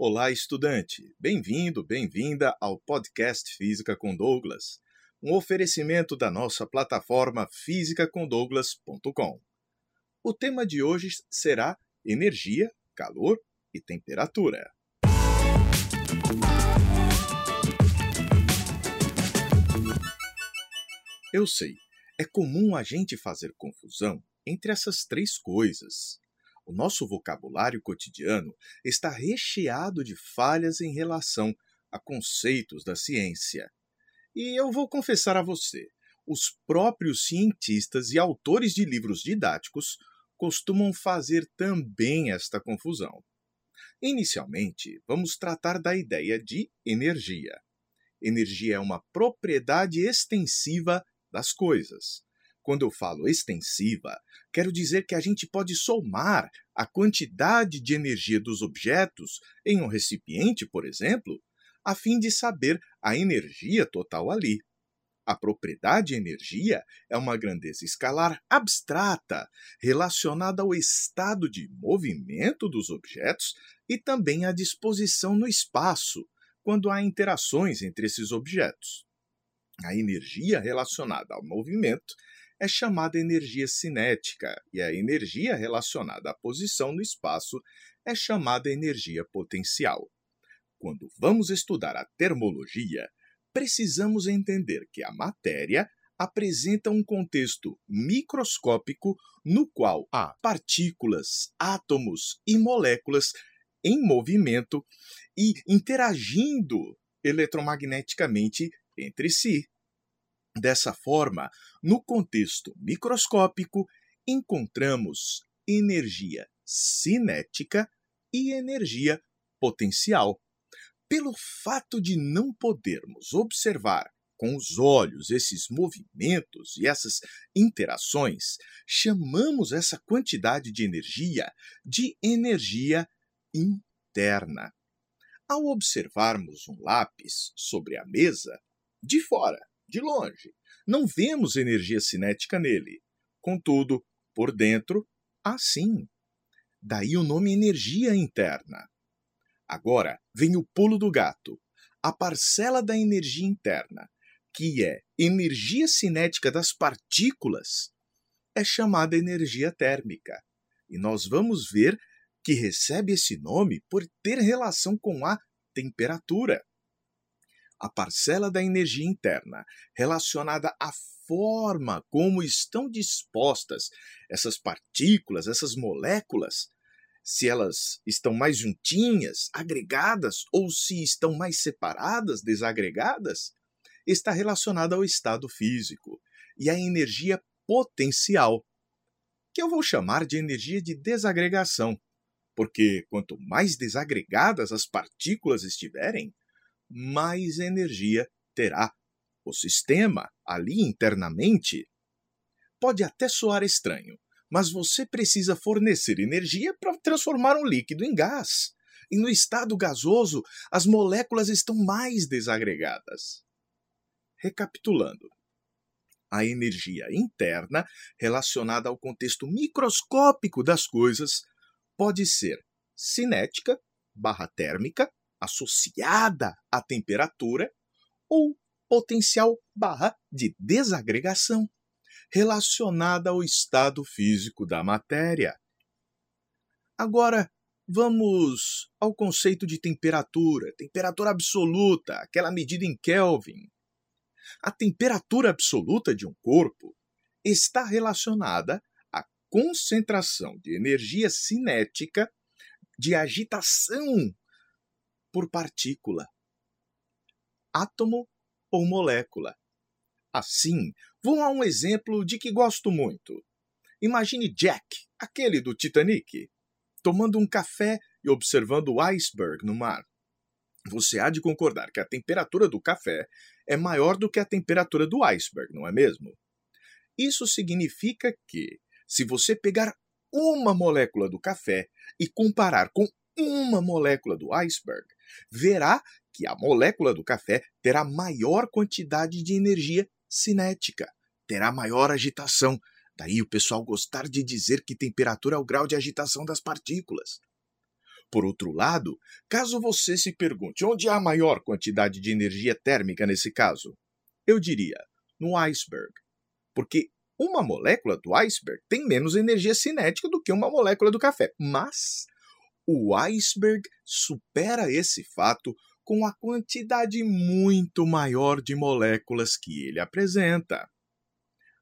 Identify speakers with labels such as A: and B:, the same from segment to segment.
A: Olá, estudante! Bem-vindo, bem-vinda ao podcast Física com Douglas, um oferecimento da nossa plataforma fisicacondouglas.com. O tema de hoje será energia, calor e temperatura. Eu sei, é comum a gente fazer confusão entre essas três coisas. O nosso vocabulário cotidiano está recheado de falhas em relação a conceitos da ciência. E eu vou confessar a você: os próprios cientistas e autores de livros didáticos costumam fazer também esta confusão. Inicialmente, vamos tratar da ideia de energia. Energia é uma propriedade extensiva das coisas. Quando eu falo extensiva, quero dizer que a gente pode somar a quantidade de energia dos objetos em um recipiente, por exemplo, a fim de saber a energia total ali. A propriedade energia é uma grandeza escalar abstrata relacionada ao estado de movimento dos objetos e também à disposição no espaço, quando há interações entre esses objetos. A energia relacionada ao movimento é chamada energia cinética e a energia relacionada à posição no espaço é chamada energia potencial. Quando vamos estudar a termologia, precisamos entender que a matéria apresenta um contexto microscópico no qual há partículas, átomos e moléculas em movimento e interagindo eletromagneticamente entre si. Dessa forma, no contexto microscópico, encontramos energia cinética e energia potencial. Pelo fato de não podermos observar com os olhos esses movimentos e essas interações, chamamos essa quantidade de energia de energia interna. Ao observarmos um lápis sobre a mesa, de fora, de longe, não vemos energia cinética nele. Contudo, por dentro, há sim. Daí o nome energia interna. Agora vem o pulo do gato. A parcela da energia interna, que é energia cinética das partículas, é chamada energia térmica. E nós vamos ver que recebe esse nome por ter relação com a temperatura a parcela da energia interna relacionada à forma como estão dispostas essas partículas, essas moléculas, se elas estão mais juntinhas, agregadas, ou se estão mais separadas, desagregadas, está relacionada ao estado físico e à energia potencial, que eu vou chamar de energia de desagregação, porque quanto mais desagregadas as partículas estiverem, mais energia terá o sistema ali internamente. Pode até soar estranho, mas você precisa fornecer energia para transformar um líquido em gás. E no estado gasoso, as moléculas estão mais desagregadas. Recapitulando, a energia interna, relacionada ao contexto microscópico das coisas, pode ser cinética, barra térmica, associada à temperatura ou potencial barra de desagregação relacionada ao estado físico da matéria. Agora, vamos ao conceito de temperatura, temperatura absoluta, aquela medida em Kelvin. A temperatura absoluta de um corpo está relacionada à concentração de energia cinética de agitação por partícula, átomo ou molécula. Assim, vou a um exemplo de que gosto muito. Imagine Jack, aquele do Titanic, tomando um café e observando o iceberg no mar. Você há de concordar que a temperatura do café é maior do que a temperatura do iceberg, não é mesmo? Isso significa que, se você pegar uma molécula do café e comparar com uma molécula do iceberg, verá que a molécula do café terá maior quantidade de energia cinética, terá maior agitação. Daí o pessoal gostar de dizer que temperatura é o grau de agitação das partículas. Por outro lado, caso você se pergunte onde há maior quantidade de energia térmica nesse caso, eu diria no iceberg, porque uma molécula do iceberg tem menos energia cinética do que uma molécula do café, mas o iceberg supera esse fato com a quantidade muito maior de moléculas que ele apresenta.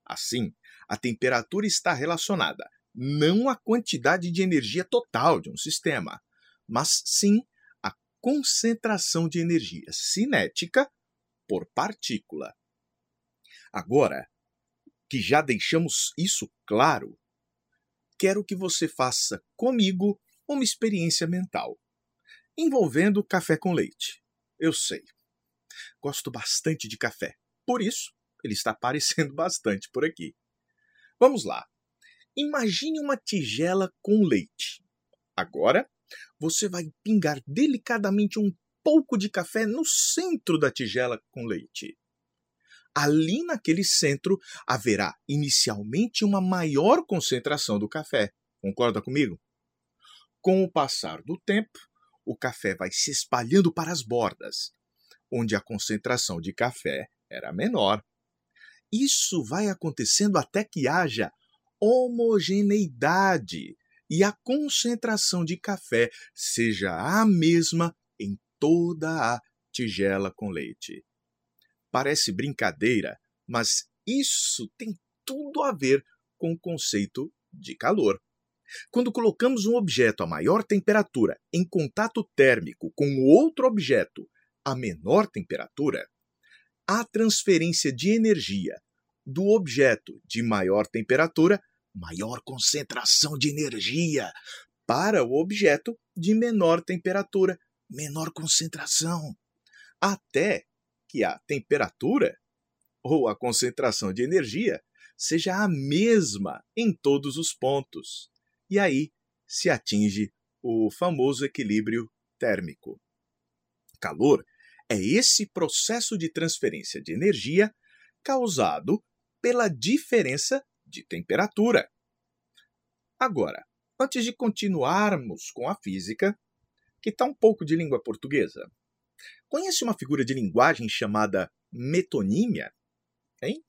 A: Assim, a temperatura está relacionada não à quantidade de energia total de um sistema, mas sim à concentração de energia cinética por partícula. Agora que já deixamos isso claro, quero que você faça comigo uma experiência mental envolvendo café com leite. Eu sei. Gosto bastante de café. Por isso, ele está aparecendo bastante por aqui. Vamos lá. Imagine uma tigela com leite. Agora, você vai pingar delicadamente um pouco de café no centro da tigela com leite. Ali naquele centro haverá inicialmente uma maior concentração do café. Concorda comigo? Com o passar do tempo, o café vai se espalhando para as bordas, onde a concentração de café era menor. Isso vai acontecendo até que haja homogeneidade e a concentração de café seja a mesma em toda a tigela com leite. Parece brincadeira, mas isso tem tudo a ver com o conceito de calor. Quando colocamos um objeto a maior temperatura em contato térmico com outro objeto a menor temperatura, a transferência de energia do objeto de maior temperatura, maior concentração de energia, para o objeto de menor temperatura, menor concentração, até que a temperatura ou a concentração de energia seja a mesma em todos os pontos e aí se atinge o famoso equilíbrio térmico. Calor é esse processo de transferência de energia causado pela diferença de temperatura. Agora, antes de continuarmos com a física, que está um pouco de língua portuguesa, conhece uma figura de linguagem chamada metonímia? Hein?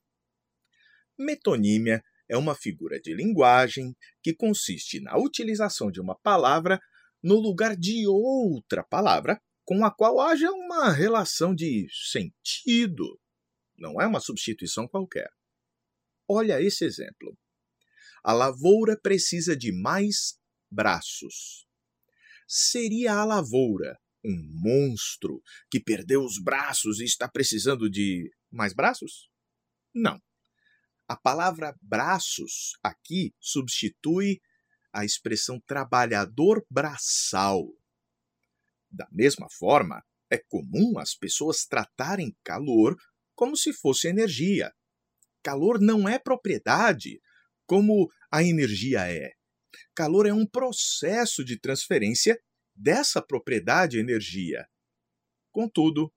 A: Metonímia é uma figura de linguagem que consiste na utilização de uma palavra no lugar de outra palavra com a qual haja uma relação de sentido. Não é uma substituição qualquer. Olha esse exemplo. A lavoura precisa de mais braços. Seria a lavoura um monstro que perdeu os braços e está precisando de mais braços? Não. A palavra braços aqui substitui a expressão trabalhador braçal. Da mesma forma, é comum as pessoas tratarem calor como se fosse energia. Calor não é propriedade, como a energia é. Calor é um processo de transferência dessa propriedade energia. Contudo,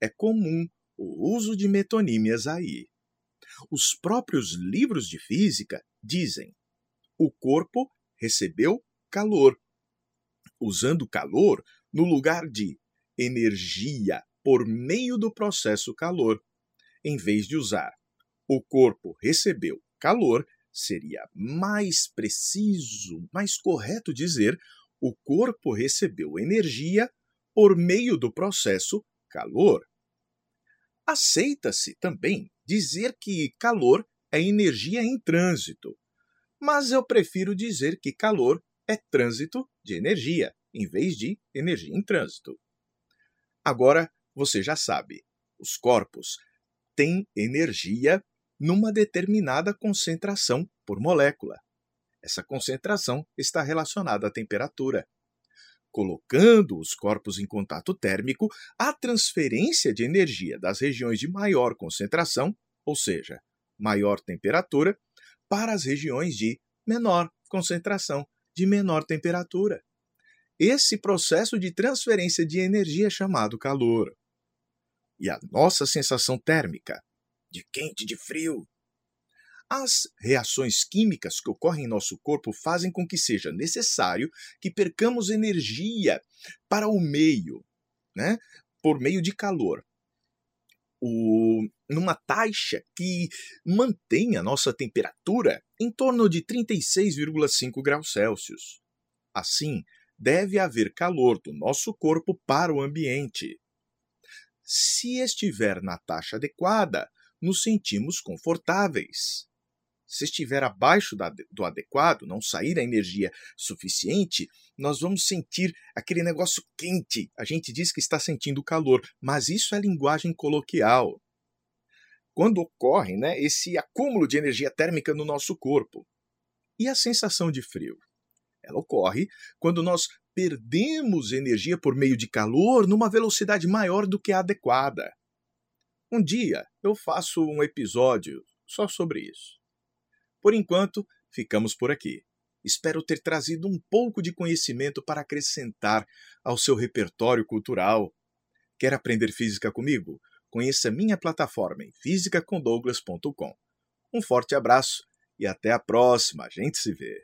A: é comum o uso de metonímias aí. Os próprios livros de física dizem: o corpo recebeu calor. Usando calor no lugar de energia por meio do processo calor, em vez de usar o corpo recebeu calor, seria mais preciso, mais correto dizer o corpo recebeu energia por meio do processo calor. Aceita-se também dizer que calor é energia em trânsito, mas eu prefiro dizer que calor é trânsito de energia, em vez de energia em trânsito. Agora você já sabe, os corpos têm energia numa determinada concentração por molécula. Essa concentração está relacionada à temperatura colocando os corpos em contato térmico, a transferência de energia das regiões de maior concentração, ou seja, maior temperatura, para as regiões de menor concentração, de menor temperatura. Esse processo de transferência de energia é chamado calor. E a nossa sensação térmica, de quente de frio, As reações químicas que ocorrem em nosso corpo fazem com que seja necessário que percamos energia para o meio, né? por meio de calor. O, numa taxa que mantém a nossa temperatura em torno de 36,5 graus Celsius. Assim, deve haver calor do nosso corpo para o ambiente. Se estiver na taxa adequada, nos sentimos confortáveis. Se estiver abaixo do adequado, não sair a energia suficiente, nós vamos sentir aquele negócio quente. A gente diz que está sentindo calor, mas isso é linguagem coloquial. Quando ocorre né, esse acúmulo de energia térmica no nosso corpo. E a sensação de frio? Ela ocorre quando nós perdemos energia por meio de calor numa velocidade maior do que a adequada. Um dia eu faço um episódio só sobre isso. Por enquanto, ficamos por aqui. Espero ter trazido um pouco de conhecimento para acrescentar ao seu repertório cultural. Quer aprender física comigo? Conheça minha plataforma em fisicacondouglas.com. Um forte abraço e até a próxima. A gente se vê.